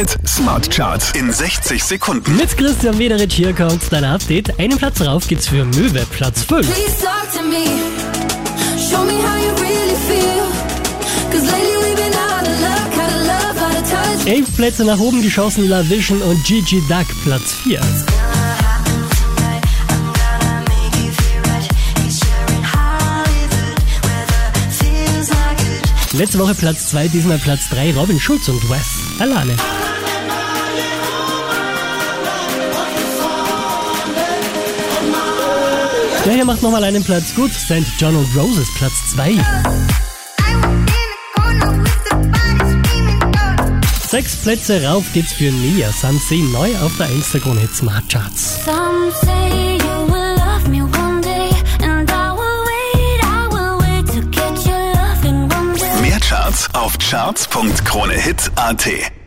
Hit Smart Charts in 60 Sekunden. Mit Christian Mederich hier kommt dein Update. Einen Platz rauf geht's für Möwe, Platz 5. Please talk to me. Show me how you really feel. Cause lately we've been out of luck, out of love, out of touch. Elf Plätze nach oben geschossen, La Vision und Gigi Duck, Platz 4. Letzte Woche Platz 2, diesmal Platz 3, Robin Schulz und Wes. Alane. Der hier macht nochmal einen Platz gut. St. John und Roses, Platz 2. Sechs Plätze rauf geht's für Nia Sanse neu auf der Instagram Hit Smart Charts. And. Mehr Charts auf charts.kronehit.at.